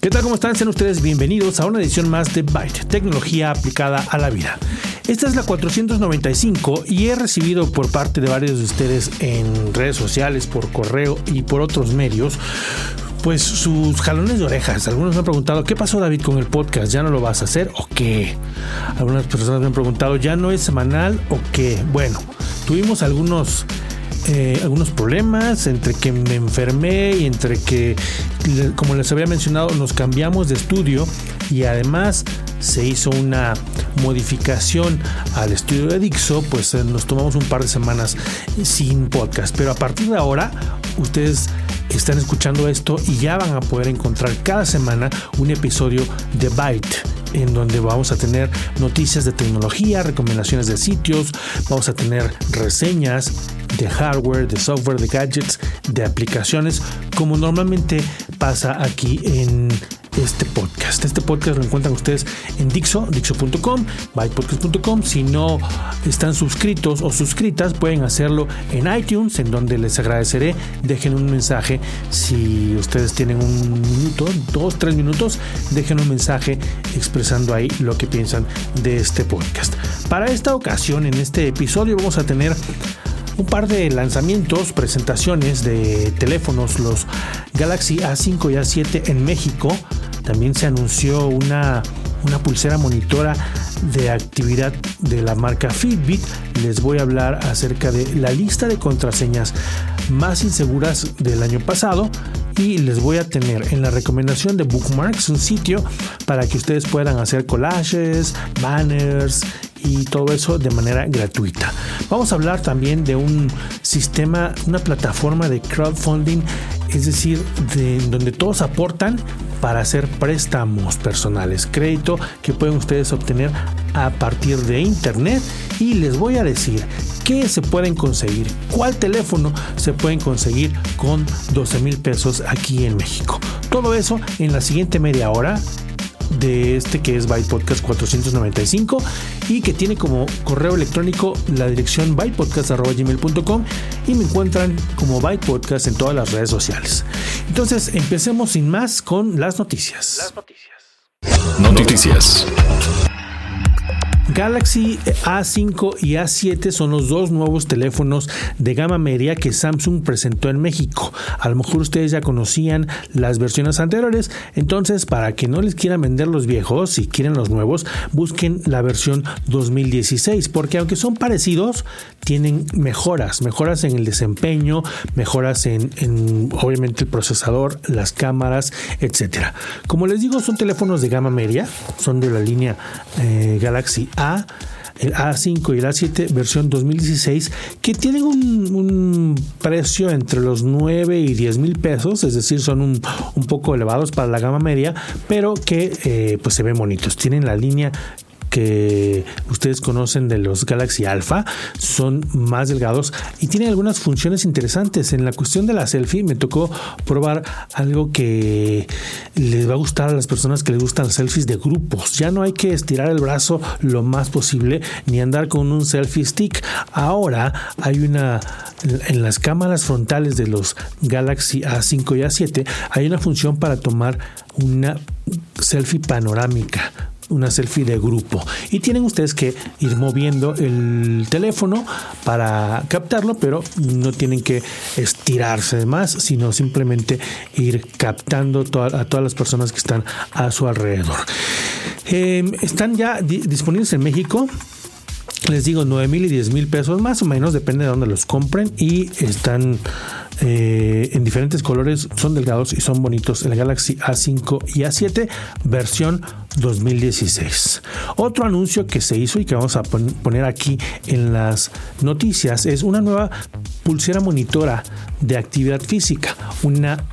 ¿Qué tal? ¿Cómo están? Sean ustedes bienvenidos a una edición más de Byte, tecnología aplicada a la vida. Esta es la 495 y he recibido por parte de varios de ustedes en redes sociales, por correo y por otros medios, pues sus jalones de orejas. Algunos me han preguntado, ¿qué pasó David con el podcast? ¿Ya no lo vas a hacer o qué? Algunas personas me han preguntado, ¿ya no es semanal o qué? Bueno, tuvimos algunos eh, algunos problemas, entre que me enfermé y entre que, como les había mencionado, nos cambiamos de estudio y además se hizo una modificación al estudio de Dixo, pues eh, nos tomamos un par de semanas sin podcast. Pero a partir de ahora, ustedes están escuchando esto y ya van a poder encontrar cada semana un episodio de Byte en donde vamos a tener noticias de tecnología, recomendaciones de sitios, vamos a tener reseñas de hardware, de software, de gadgets, de aplicaciones, como normalmente pasa aquí en este podcast. Este podcast lo encuentran ustedes en Dixo, dixo.com, bypodcast.com. Si no están suscritos o suscritas, pueden hacerlo en iTunes, en donde les agradeceré. Dejen un mensaje. Si ustedes tienen un minuto, dos, tres minutos, dejen un mensaje expresando ahí lo que piensan de este podcast. Para esta ocasión, en este episodio, vamos a tener un par de lanzamientos, presentaciones de teléfonos, los Galaxy A5 y A7 en México. También se anunció una, una pulsera monitora de actividad de la marca Fitbit. Les voy a hablar acerca de la lista de contraseñas más inseguras del año pasado y les voy a tener en la recomendación de Bookmarks un sitio para que ustedes puedan hacer collages, banners y todo eso de manera gratuita. Vamos a hablar también de un sistema, una plataforma de crowdfunding, es decir, de donde todos aportan para hacer préstamos personales, crédito que pueden ustedes obtener a partir de internet y les voy a decir qué se pueden conseguir, cuál teléfono se pueden conseguir con 12 mil pesos aquí en México. Todo eso en la siguiente media hora de este que es Byte Podcast 495 y que tiene como correo electrónico la dirección bytepodcast.gmail.com y me encuentran como Byte Podcast en todas las redes sociales. Entonces empecemos sin más con las noticias. Las noticias. Noticias. Galaxy A5 y A7 son los dos nuevos teléfonos de gama media que Samsung presentó en México. A lo mejor ustedes ya conocían las versiones anteriores, entonces para que no les quieran vender los viejos, si quieren los nuevos, busquen la versión 2016, porque aunque son parecidos, tienen mejoras, mejoras en el desempeño, mejoras en, obviamente el procesador, las cámaras, etcétera. Como les digo, son teléfonos de gama media, son de la línea eh, Galaxy El A5 y el A7 versión 2016 que tienen un, precio entre los 9 y 10 mil pesos, es decir, son un, poco elevados para la gama media, pero que eh, pues se ven bonitos. Tienen la línea que ustedes conocen de los Galaxy Alpha son más delgados y tienen algunas funciones interesantes. En la cuestión de la selfie me tocó probar algo que les va a gustar a las personas que les gustan selfies de grupos. Ya no hay que estirar el brazo lo más posible ni andar con un selfie stick. Ahora hay una en las cámaras frontales de los Galaxy A5 y A7 hay una función para tomar una selfie panorámica una selfie de grupo. Y tienen ustedes que ir moviendo el teléfono para captarlo, pero no tienen que estirarse más, sino simplemente ir captando a todas las personas que están a su alrededor. Em, están ya disponibles en México les digo 9 mil y 10 mil pesos más o menos depende de dónde los compren y están eh, en diferentes colores, son delgados y son bonitos. El Galaxy A5 y A7 versión 2016. Otro anuncio que se hizo y que vamos a poner aquí en las noticias es una nueva pulsera monitora de actividad física, una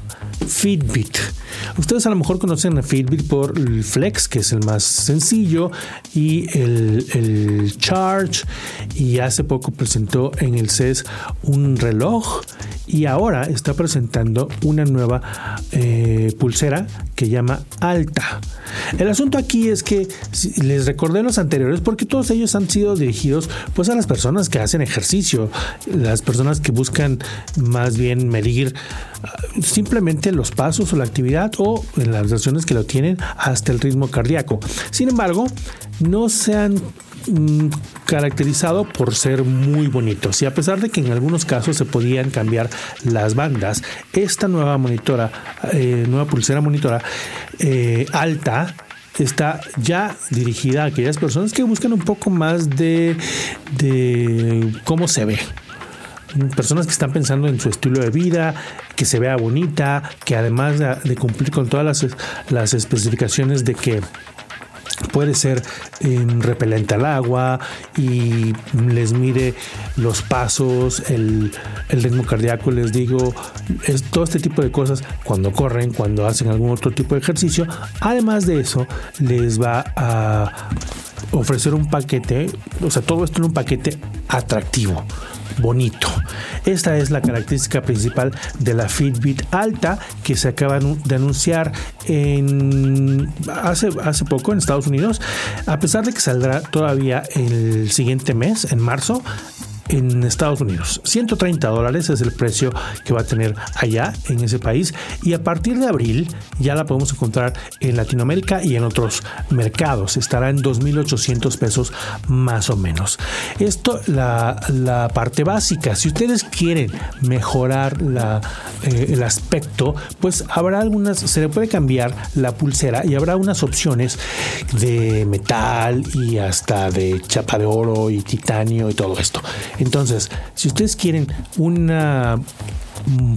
Fitbit. Ustedes a lo mejor conocen a Fitbit por el Flex, que es el más sencillo, y el, Charge. Y hace poco presentó en el CES un reloj y ahora está presentando una nueva eh, pulsera que llama Alta. El asunto aquí es que les recordé los anteriores porque todos ellos han sido dirigidos pues a las personas que hacen ejercicio, las personas que buscan más bien medir simplemente los pasos o la actividad o en las versiones que lo tienen hasta el ritmo cardíaco. Sin embargo, no se han mm, caracterizado por ser muy bonitos y a pesar de que en algunos casos se podían cambiar las bandas, esta nueva monitora, eh, nueva pulsera monitora eh, alta está ya dirigida a aquellas personas que buscan un poco más de, de cómo se ve personas que están pensando en su estilo de vida, que se vea bonita, que además de, cumplir con todas las, las especificaciones de que puede ser em, repelente al agua y les mide los pasos, el, ritmo cardíaco, les digo, es todo este tipo de cosas cuando corren, cuando hacen algún otro tipo de ejercicio. Además de eso, les va a ofrecer un paquete, o sea, todo esto en un paquete atractivo bonito. Esta es la característica principal de la Fitbit Alta que se acaba de anunciar en hace, hace poco en Estados Unidos. A pesar de que saldrá todavía el siguiente mes, en marzo, en Estados Unidos. 130 dólares es el precio que va a tener allá en ese país y a partir de abril ya la podemos encontrar en Latinoamérica y en otros mercados. Estará en 2.800 pesos más o menos. Esto la, parte básica. Si ustedes quieren mejorar la, eh, el aspecto, pues habrá algunas, se le puede cambiar la pulsera y habrá unas opciones de metal y hasta de chapa de oro y titanio y todo esto. Entonces, si ustedes quieren una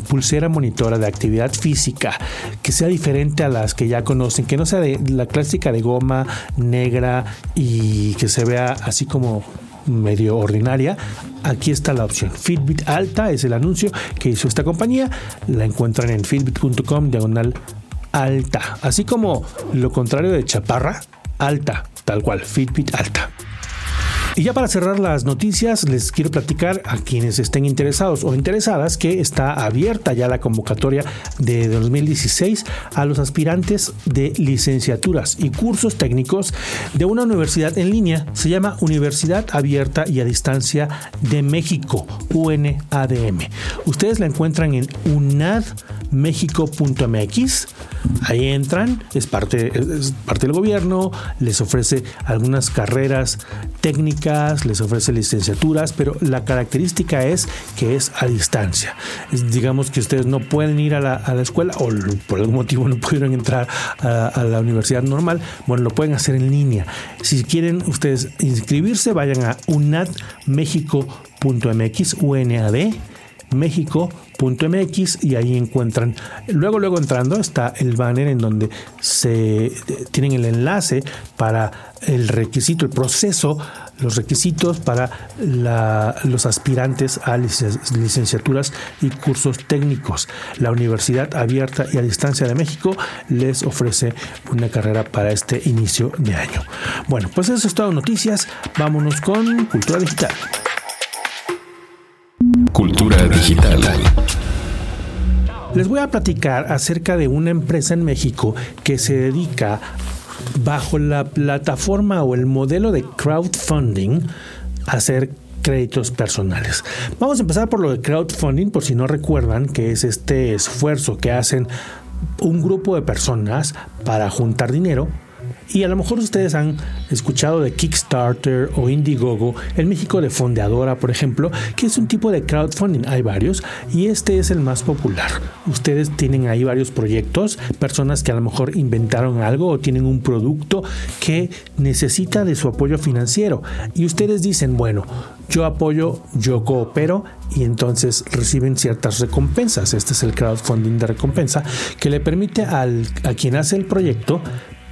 pulsera monitora de actividad física que sea diferente a las que ya conocen, que no sea de la clásica de goma negra y que se vea así como medio ordinaria, aquí está la opción. Fitbit Alta es el anuncio que hizo esta compañía. La encuentran en fitbit.com diagonal alta. Así como lo contrario de chaparra, alta, tal cual, Fitbit Alta. Y ya para cerrar las noticias, les quiero platicar a quienes estén interesados o interesadas que está abierta ya la convocatoria de 2016 a los aspirantes de licenciaturas y cursos técnicos de una universidad en línea. Se llama Universidad Abierta y a Distancia de México, UNADM. Ustedes la encuentran en unadmexico.mx. Ahí entran, es parte, parte del gobierno, les ofrece algunas carreras técnicas les ofrece licenciaturas, pero la característica es que es a distancia. digamos que ustedes no pueden ir a la, escuela o por algún motivo no pudieron entrar a, la universidad normal, bueno, lo pueden hacer en línea. Si quieren ustedes inscribirse, vayan a unadmexico.mx, UNAD, México.mx y ahí encuentran, luego luego entrando está el banner en donde se tienen el enlace para el requisito, el proceso los requisitos para los aspirantes a licenciaturas y cursos técnicos. La Universidad Abierta y a Distancia de México les ofrece una carrera para este inicio de año. Bueno, pues eso es todo noticias. Vámonos con Cultura Digital. Cultura Digital. Les voy a platicar acerca de una empresa en México que se dedica bajo la plataforma o el modelo de crowdfunding hacer créditos personales. Vamos a empezar por lo de crowdfunding, por si no recuerdan, que es este esfuerzo que hacen un grupo de personas para juntar dinero y a lo mejor ustedes han escuchado de Kickstarter o Indiegogo, en México de Fondeadora, por ejemplo, que es un tipo de crowdfunding. Hay varios y este es el más popular. Ustedes tienen ahí varios proyectos, personas que a lo mejor inventaron algo o tienen un producto que necesita de su apoyo financiero. Y ustedes dicen, bueno, yo apoyo, yo coopero y entonces reciben ciertas recompensas. Este es el crowdfunding de recompensa que le permite al, a quien hace el proyecto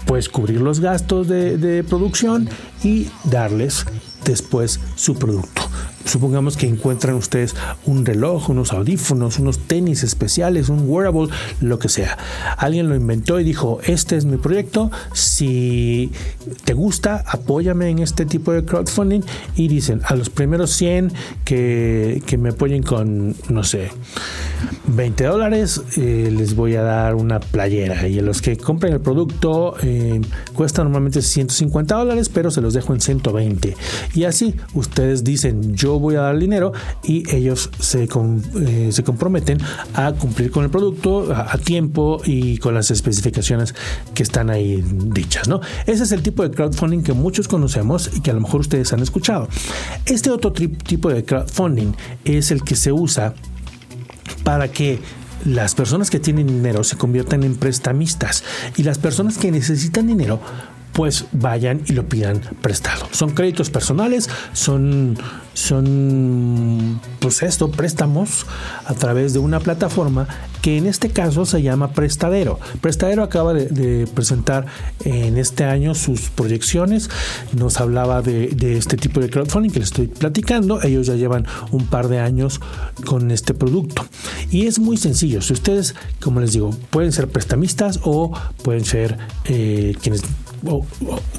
pues cubrir los gastos de, producción y darles después su producto. Supongamos que encuentran ustedes un reloj, unos audífonos, unos tenis especiales, un wearable, lo que sea. Alguien lo inventó y dijo, este es mi proyecto, si te gusta, apóyame en este tipo de crowdfunding y dicen, a los primeros 100 que, que me apoyen con, no sé, 20 dólares, eh, les voy a dar una playera. Y a los que compren el producto, eh, cuesta normalmente 150 dólares, pero se los dejo en 120. Y así ustedes dicen, yo voy a dar dinero y ellos se, eh, se comprometen a cumplir con el producto a, tiempo y con las especificaciones que están ahí dichas. ¿no? Ese es el tipo de crowdfunding que muchos conocemos y que a lo mejor ustedes han escuchado. Este otro tipo de crowdfunding es el que se usa para que las personas que tienen dinero se conviertan en prestamistas y las personas que necesitan dinero pues vayan y lo pidan prestado. Son créditos personales, son, son pues esto, préstamos a través de una plataforma que en este caso se llama Prestadero. Prestadero acaba de, presentar en este año sus proyecciones, nos hablaba de, este tipo de crowdfunding que les estoy platicando, ellos ya llevan un par de años con este producto y es muy sencillo, si ustedes, como les digo, pueden ser prestamistas o pueden ser eh, quienes o,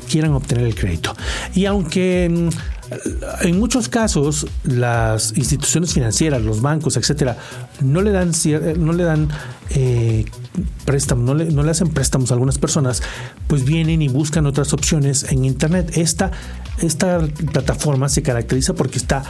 quieran obtener el crédito. Y aunque mm, en muchos casos las instituciones financieras, los bancos, etcétera, no le dan no le dan eh, préstamos, no le, no le, hacen préstamos a algunas personas, pues vienen y buscan otras opciones en internet. Esta, esta plataforma se caracteriza porque está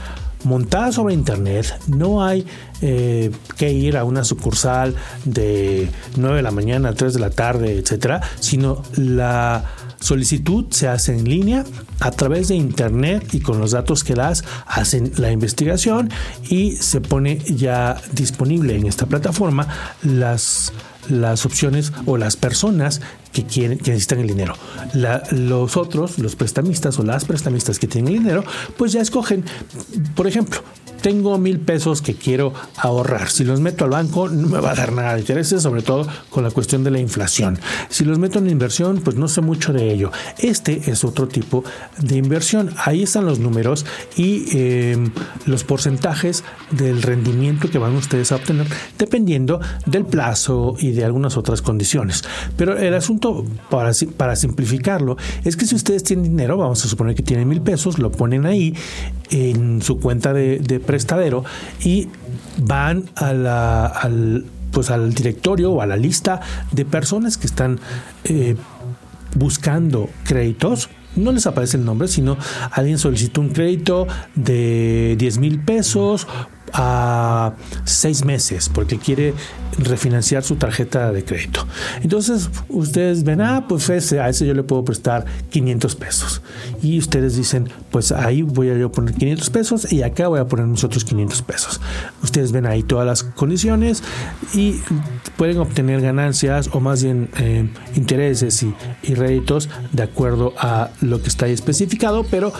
montada sobre internet, no hay eh, que ir a una sucursal de 9 de la mañana a 3 de la tarde, etcétera, sino la solicitud se hace en línea a través de internet y con los datos que das hacen la investigación y se pone ya disponible en esta plataforma las las opciones o las personas que quieren que necesitan el dinero. los otros, los prestamistas o las prestamistas que tienen el dinero, pues ya escogen, por ejemplo, tengo mil pesos que quiero ahorrar. Si los meto al banco, no me va a dar nada de intereses, sobre todo con la cuestión de la inflación. Si los meto en inversión, pues no sé mucho de ello. Este es otro tipo de inversión. Ahí están los números y em, los porcentajes del rendimiento que van ustedes a obtener dependiendo del plazo y de algunas otras condiciones. Pero el asunto, para, para simplificarlo, es que si ustedes tienen dinero, vamos a suponer que tienen mil pesos, lo ponen ahí en su cuenta de, de prestadero y van a la, al, pues al directorio o a la lista de personas que están eh, buscando créditos. No les aparece el nombre, sino alguien solicitó un crédito de 10 mil pesos a seis meses porque quiere refinanciar su tarjeta de crédito. Entonces ustedes ven, ah, pues ese, a ese yo le puedo prestar 500 pesos. Y ustedes dicen, pues ahí voy a yo poner 500 pesos y acá voy a poner mis otros 500 pesos. Ustedes ven ahí todas las condiciones y pueden obtener ganancias o más bien eh, intereses y, y réditos de acuerdo a lo que está ahí especificado, pero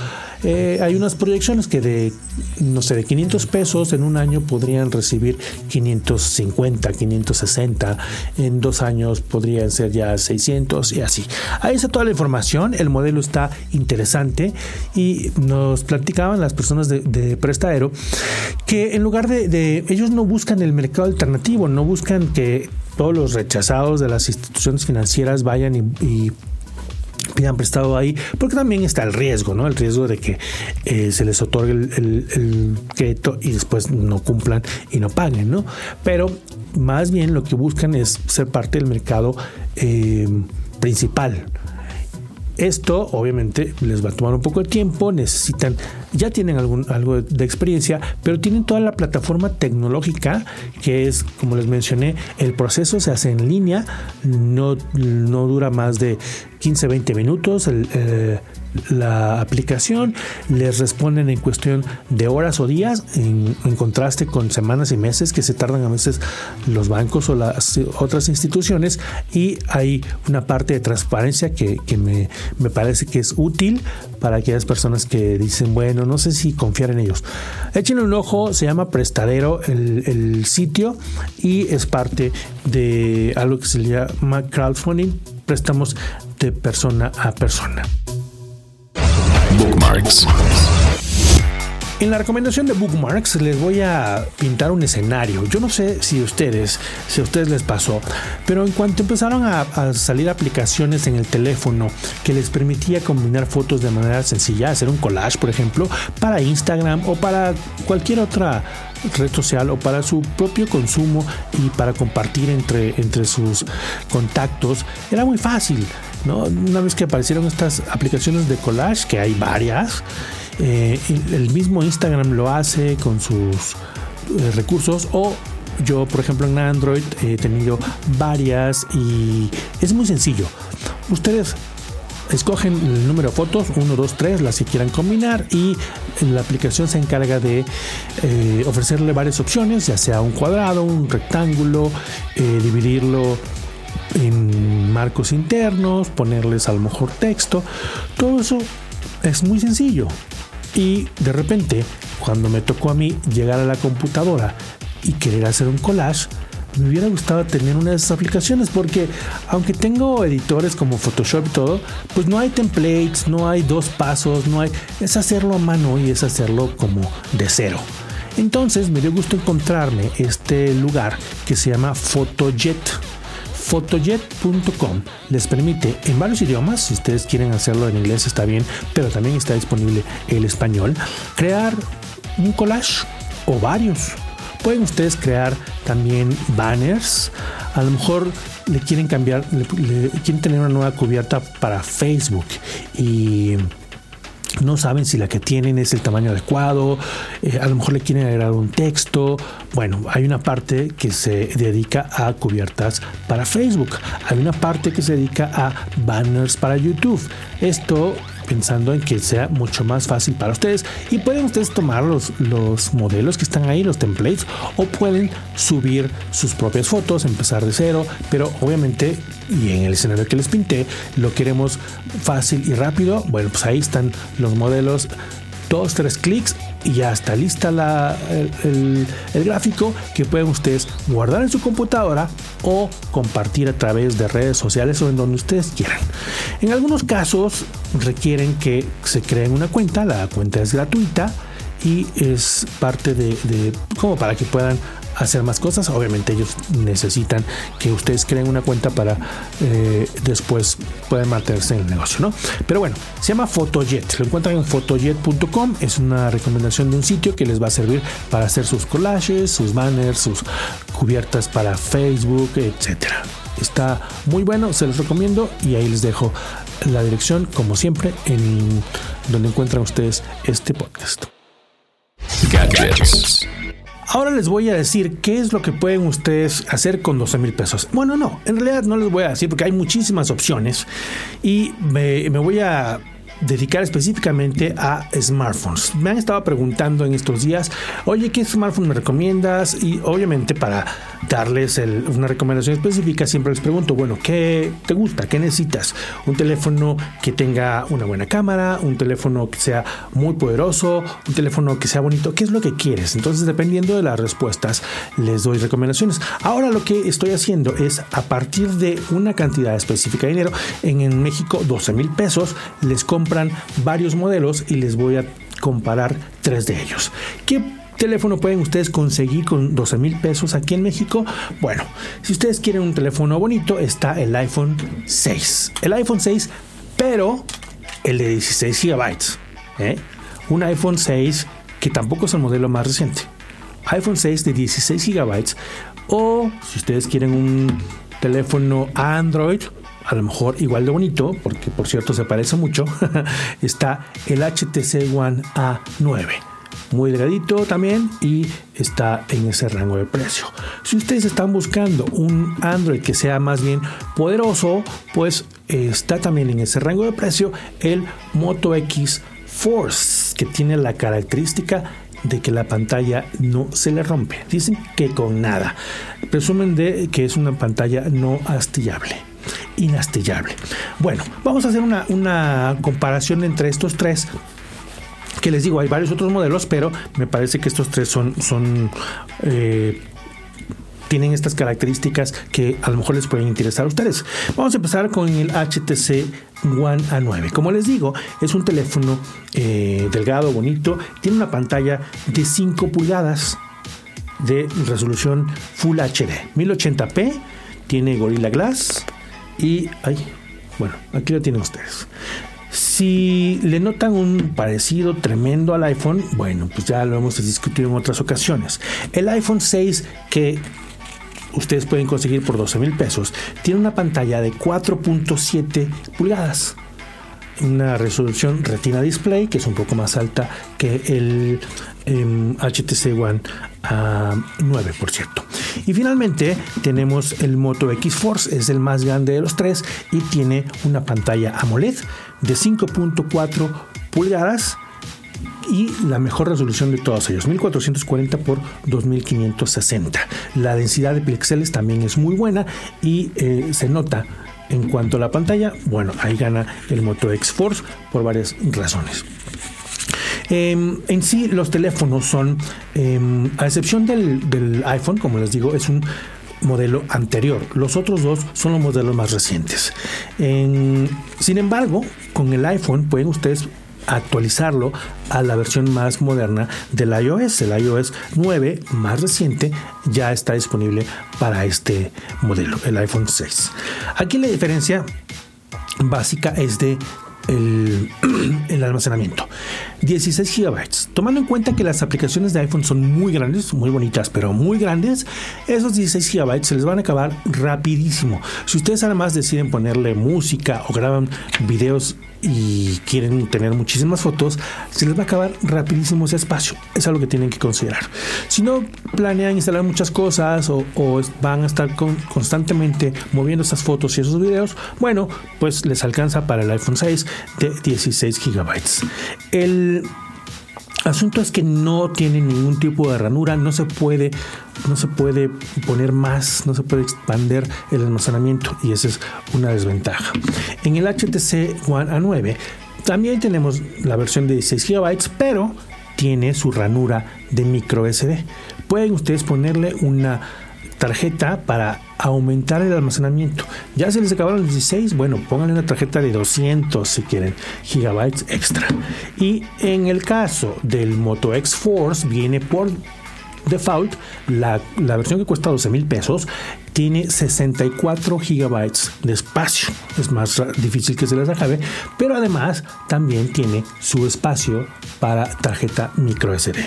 eh, hay unas proyecciones que de, no sé, de 500 pesos en un año podrían recibir 550, 560, en dos años podrían ser ya 600 y así. Ahí está toda la información, el modelo está interesante y nos platicaban las personas de, de Prestadero que en lugar de, ellos no buscan el mercado alternativo, no buscan que todos los rechazados de las instituciones financieras vayan y pidan prestado ahí, porque también está el riesgo, ¿no? El riesgo de que eh, se les otorgue el, crédito y después no cumplan y no paguen, ¿no? Pero más bien lo que buscan es ser parte del mercado eh, principal. Esto obviamente les va a tomar un poco de tiempo, necesitan, ya tienen algún, algo de experiencia, pero tienen toda la plataforma tecnológica que es, como les mencioné, el proceso se hace en línea, no, no dura más de 15, 20 minutos eh, la aplicación, les responden en cuestión de horas o días, en, contraste con semanas y meses que se tardan a veces los bancos o las otras instituciones, y hay una parte de transparencia que, me, parece que es útil para aquellas personas que dicen, bueno, no sé si confiar en ellos. Échenle un ojo, se llama Prestadero el, el sitio y es parte de algo que se llama crowdfunding, préstamos de persona a persona. Bookmarks. En la recomendación de Bookmarks les voy a pintar un escenario. Yo no sé si ustedes, si a ustedes les pasó, pero en cuanto empezaron a, a, salir aplicaciones en el teléfono que les permitía combinar fotos de manera sencilla, hacer un collage, por ejemplo, para Instagram o para cualquier otra red social o para su propio consumo y para compartir entre, entre sus contactos, era muy fácil. ¿no? Una vez que aparecieron estas aplicaciones de collage, que hay varias, eh, el mismo Instagram lo hace con sus eh, recursos o yo, por ejemplo, en Android he tenido varias y es muy sencillo. Ustedes escogen el número de fotos, 1, 2, 3, las que quieran combinar y la aplicación se encarga de eh, ofrecerle varias opciones, ya sea un cuadrado, un rectángulo, eh, dividirlo en marcos internos, ponerles a lo mejor texto, todo eso es muy sencillo. Y de repente, cuando me tocó a mí llegar a la computadora y querer hacer un collage, me hubiera gustado tener una de esas aplicaciones porque aunque tengo editores como Photoshop y todo, pues no hay templates, no hay dos pasos, no hay... Es hacerlo a mano y es hacerlo como de cero. Entonces me dio gusto encontrarme este lugar que se llama Photojet. Photojet.com les permite en varios idiomas, si ustedes quieren hacerlo en inglés está bien, pero también está disponible el español, crear un collage o varios Pueden ustedes crear también banners. A lo mejor le quieren cambiar, le, quieren tener una nueva cubierta para Facebook y no saben si la que tienen es el tamaño adecuado, eh, a lo mejor le quieren agregar un texto. Bueno, hay una parte que se dedica a cubiertas para Facebook, hay una parte que se dedica a banners para YouTube. Esto pensando en que sea mucho más fácil para ustedes y pueden ustedes tomar los, los modelos que están ahí, los templates, o pueden subir sus propias fotos, empezar de cero, pero obviamente, y en el escenario que les pinté, lo queremos fácil y rápido. Bueno, pues ahí están los modelos dos, tres clics y ya está lista la, el, gráfico que pueden ustedes guardar en su computadora o compartir a través de redes sociales o en donde ustedes quieran. En algunos casos requieren que se creen una cuenta, la cuenta es gratuita y es parte de, de como para que puedan hacer más cosas. Obviamente ellos necesitan que ustedes creen una cuenta para eh, después puedan mantenerse en el negocio, ¿no? Pero bueno, se llama Photojet. Lo encuentran en photojet.com. Es una recomendación de un sitio que les va a servir para hacer sus collages, sus banners, sus cubiertas para Facebook, etcétera. Está muy bueno, se los recomiendo y ahí les dejo la dirección, como siempre, en donde encuentran ustedes este podcast. Gadgets. Ahora les voy a decir qué es lo que pueden ustedes hacer con 12 mil pesos. Bueno, no, en realidad no les voy a decir porque hay muchísimas opciones y me, voy a dedicar específicamente a smartphones. Me han estado preguntando en estos días, oye, ¿qué smartphone me recomiendas? Y obviamente para darles una recomendación específica, siempre les pregunto, bueno, ¿qué te gusta? ¿Qué necesitas? Un teléfono que tenga una buena cámara, un teléfono que sea muy poderoso, un teléfono que sea bonito, ¿qué es lo que quieres? Entonces, dependiendo de las respuestas, les doy recomendaciones. Ahora lo que estoy haciendo es a partir de una cantidad específica de dinero, en, en México 12 mil pesos, les varios modelos y les voy a comparar tres de ellos. ¿Qué teléfono pueden ustedes conseguir con 12 mil pesos aquí en México? Bueno, si ustedes quieren un teléfono bonito, está el iPhone 6. El iPhone 6, pero el de 16 GB. ¿eh? Un iPhone 6 que tampoco es el modelo más reciente. iPhone 6 de 16 GB. O si ustedes quieren un teléfono Android, a lo mejor igual de bonito, porque por cierto se parece mucho, está el HTC One A9 muy delgadito también y está en ese rango de precio. Si ustedes están buscando un Android que sea más bien poderoso, pues está también en ese rango de precio el Moto X Force, que tiene la característica de que la pantalla no se le rompe. Dicen que con nada. Presumen de que es una pantalla no astillable. Inastillable. Bueno, vamos a hacer una, comparación entre estos tres que les digo, hay varios otros modelos, pero me parece que estos tres son, son eh, tienen estas características que a lo mejor les pueden interesar a ustedes. Vamos a empezar con el HTC One A9. Como les digo, es un teléfono eh, delgado, bonito, tiene una pantalla de 5 pulgadas de resolución Full HD, 1080p, tiene Gorilla Glass y, ay, bueno, aquí lo tienen ustedes. Si le notan un parecido tremendo al iPhone, bueno, pues ya lo hemos discutido en otras ocasiones. El iPhone 6 que ustedes pueden conseguir por 12 mil pesos tiene una pantalla de 4.7 pulgadas una resolución Retina Display que es un poco más alta que el HTC em, One A9 por cierto y finalmente tenemos el Moto X Force es el más grande de los tres y tiene una pantalla AMOLED de 5.4 pulgadas y la mejor resolución de todos ellos, 1440 por 2560. La densidad de píxeles también es muy buena y eh, se nota en cuanto a la pantalla, bueno, ahí gana el Moto X Force por varias razones. Em, en sí, los teléfonos son, em, a excepción del, iPhone, como les digo, es un modelo anterior. Los otros dos son los modelos más recientes. sin embargo, con el iPhone pueden ustedes actualizarlo a la versión más moderna del iOS. El iOS 9 más reciente ya está disponible para este modelo, el iPhone 6. Aquí la diferencia básica es de el, almacenamiento. 16 gigabytes. Tomando en cuenta que las aplicaciones de iPhone son muy grandes, muy bonitas, pero muy grandes, esos 16 gigabytes se les van a acabar rapidísimo. Si ustedes además deciden ponerle música o graban videos y quieren tener muchísimas fotos, se les va a acabar rapidísimo ese espacio. Es algo que tienen que considerar. Si no planean instalar muchas cosas o, van a estar constantemente moviendo esas fotos y esos videos, bueno, pues les alcanza para el iPhone 6 de 16 gigabytes. El asunto es que no tiene ningún tipo de ranura, no se puede, no se puede poner más, no se puede expandir el almacenamiento y esa es una desventaja. En el HTC One A9 también tenemos la versión de 16 GB, pero tiene su ranura de micro SD. Pueden ustedes ponerle una tarjeta para aumentar el almacenamiento. Ya se les acabaron los 16, bueno, pónganle una tarjeta de 200 si quieren gigabytes extra. Y en el caso del Moto X Force viene por default la, la versión que cuesta 12 mil pesos tiene 64 gigabytes de espacio. Es más difícil que se les acabe, pero además también tiene su espacio para tarjeta micro SD.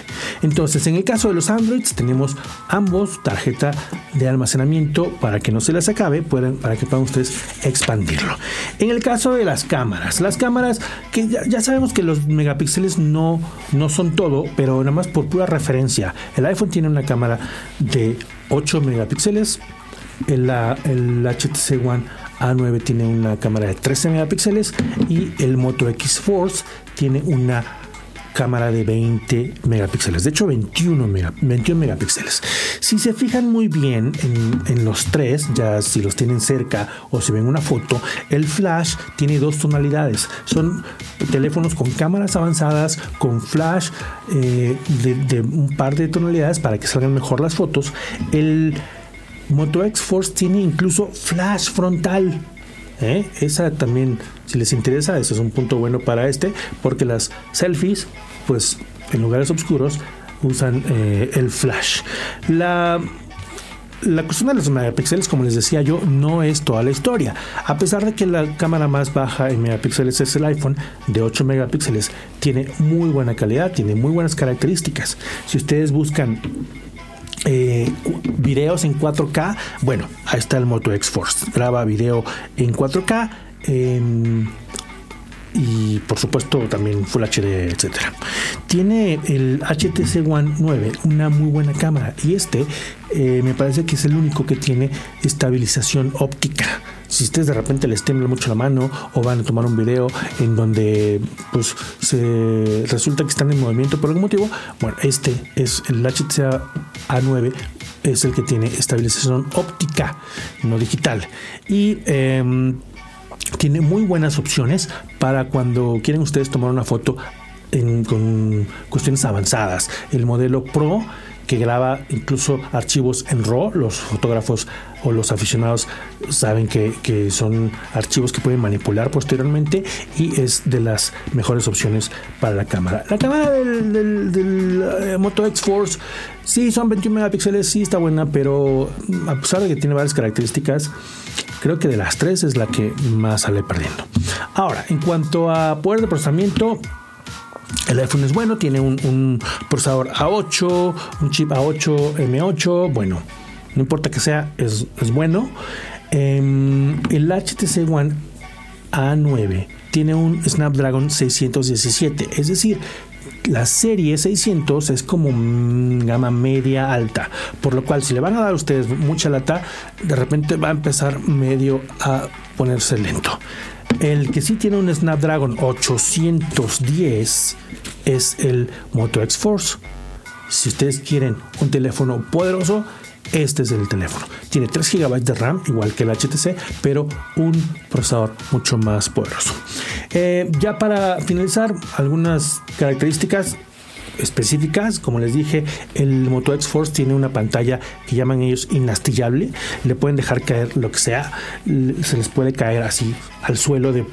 Entonces, en el caso de los Androids, tenemos ambos tarjeta de almacenamiento para que no se les acabe, pueden, para que puedan ustedes expandirlo. En el caso de las cámaras, las cámaras que ya, sabemos que los megapíxeles no, no son todo, pero nada más por pura referencia, el iPhone tiene una cámara de 8 megapíxeles el, HTC One A9 tiene una cámara de 13 megapíxeles y el Moto X Force tiene una cámara de 20 megapíxeles, de hecho 21, 21 megapíxeles. Si se fijan muy bien en, los tres, ya si los tienen cerca o si ven una foto, el flash tiene dos tonalidades. Son teléfonos con cámaras avanzadas, con flash eh, de, de un par de tonalidades para que salgan mejor las fotos. El Moto X Force tiene incluso flash frontal. ¿eh? Esa también, si les interesa, eso es un punto bueno para este, porque las selfies, pues en lugares oscuros, usan eh, el flash. La la cuestión de los megapíxeles, como les decía yo, no es toda la historia. A pesar de que la cámara más baja en megapíxeles es el iPhone de 8 megapíxeles, tiene muy buena calidad, tiene muy buenas características. Si ustedes buscan eh, videos en 4K. Bueno, ahí está el Moto X Force. Graba video en 4K. Em, y por supuesto también Full HD, etcétera. Tiene el HTC One 9 una muy buena cámara y este eh, me parece que es el único que tiene estabilización óptica si ustedes de repente les tiembla mucho la mano o van a tomar un video en donde pues se resulta que están en movimiento por algún motivo, bueno, este es el HTC A9 es el que tiene estabilización óptica, no digital. Y em, tiene muy buenas opciones para cuando quieren ustedes tomar una foto con cuestiones avanzadas. El modelo Pro que graba incluso archivos en RAW. Los fotógrafos o los aficionados saben que, son archivos que pueden manipular posteriormente y es de las mejores opciones para la cámara. La cámara del, eh, Moto X Force, sí, son 21 megapíxeles, sí está buena, pero a pesar de que tiene varias características, creo que de las tres es la que más sale perdiendo. Ahora, en cuanto a poder de procesamiento, el iPhone es bueno, tiene un, procesador A8, un chip A8, M8, bueno, no importa que sea, es, bueno. Em, el HTC One A9 tiene un Snapdragon 617, es decir, la serie 600 es como gama media alta, por lo cual si le van a dar a ustedes mucha lata, de repente va a empezar medio a ponerse lento. El que sí tiene un Snapdragon 810 es el Moto X Force. Si ustedes quieren un teléfono poderoso, este es el teléfono. Tiene 3 GB de RAM, igual que el HTC, pero un procesador mucho más poderoso. Eh, ya para finalizar, algunas características específicas. Como les dije, el Moto X Force tiene una pantalla que llaman ellos inastillable. Le pueden dejar caer lo que sea. Se les puede caer así al suelo de,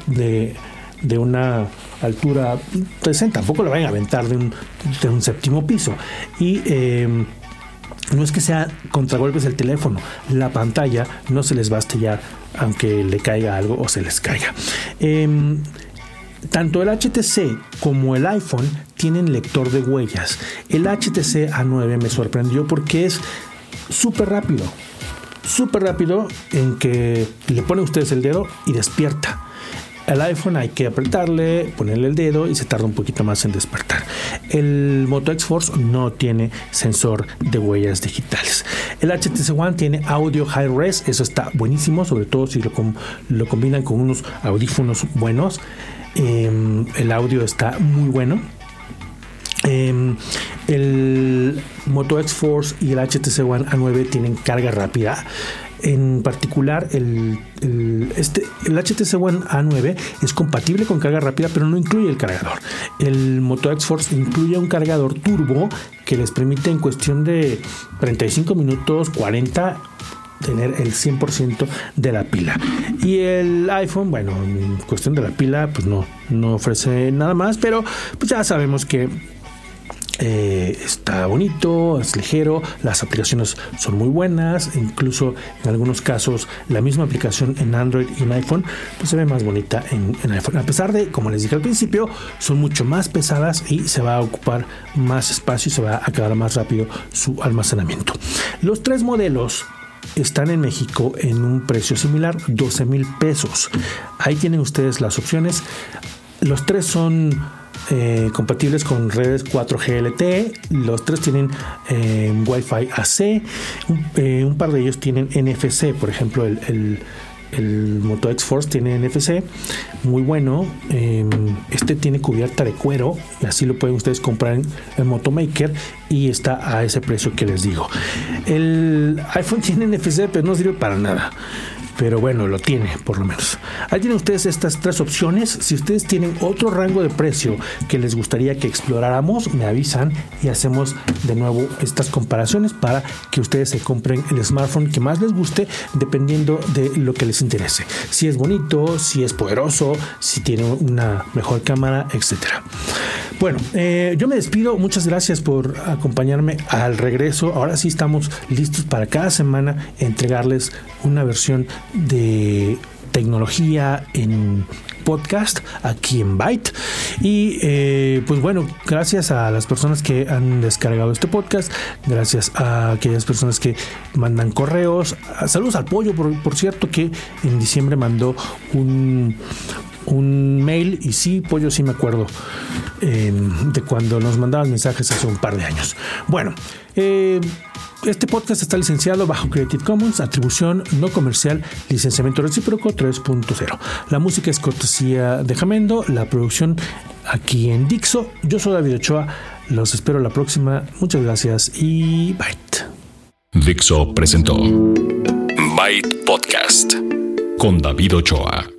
de, una altura decente. Tampoco lo vayan a aventar de un, de un séptimo piso. Y em, no es que sea contragolpes el teléfono. La pantalla no se les va a estallar aunque le caiga algo o se les caiga. Em, tanto el HTC como el iPhone tienen lector de huellas. El HTC A9 me sorprendió porque es súper rápido. Súper rápido en que le pone ustedes el dedo y despierta. El iPhone hay que apretarle, ponerle el dedo y se tarda un poquito más en despertar. El Moto X Force no tiene sensor de huellas digitales. El HTC One tiene audio high res, eso está buenísimo, sobre todo si lo, lo combinan con unos audífonos buenos. Em, el audio está muy bueno. Em, el Moto X Force y el HTC One A9 tienen carga rápida. En particular, el, este, el HTC One A9 es compatible con carga rápida, pero no incluye el cargador. El Moto X Force incluye un cargador turbo que les permite en cuestión de 35 minutos, 40 tener el 100% de la pila. Y el iPhone, bueno, en cuestión de la pila, pues no, no ofrece nada más, pero pues ya sabemos que eh, está bonito, es ligero, las aplicaciones son muy buenas, incluso en algunos casos la misma aplicación en Android y en iPhone pues se ve más bonita en, en, iPhone. A pesar de, como les dije al principio, son mucho más pesadas y se va a ocupar más espacio y se va a acabar más rápido su almacenamiento. Los tres modelos están en México en un precio similar, 12 mil pesos. Ahí tienen ustedes las opciones. Los tres son eh, compatibles con redes 4G LTE. Los tres tienen eh, Wi-Fi AC. Eh, un, par de ellos tienen NFC, por ejemplo, el el Moto X Force tiene NFC muy bueno. Em, este tiene cubierta de cuero y así lo pueden ustedes comprar en el Moto Maker y está a ese precio que les digo. El iPhone tiene NFC, pero no sirve para nada pero bueno, lo tiene por lo menos. Ahí tienen ustedes estas tres opciones. Si ustedes tienen otro rango de precio que les gustaría que exploráramos, me avisan y hacemos de nuevo estas comparaciones para que ustedes se compren el smartphone que más les guste dependiendo de lo que les interese. Si es bonito, si es poderoso, si tiene una mejor cámara, etcétera. Bueno, eh, yo me despido. Muchas gracias por acompañarme al regreso. Ahora sí estamos listos para cada semana entregarles una versión de tecnología en podcast aquí en Byte. Y eh, pues bueno, gracias a las personas que han descargado este podcast, gracias a aquellas personas que mandan correos. Saludos al pollo, por, cierto, que en diciembre mandó un, un mail y sí, pollo, sí me acuerdo em, de cuando nos mandaban mensajes hace un par de años. Bueno, eh, este podcast está licenciado bajo Creative Commons, atribución no comercial, licenciamiento recíproco 3.0. La música es cortesía de Jamendo, la producción aquí en Dixo. Yo soy David Ochoa, los espero la próxima. Muchas gracias y bye. Dixo presentó Byte Podcast con David Ochoa.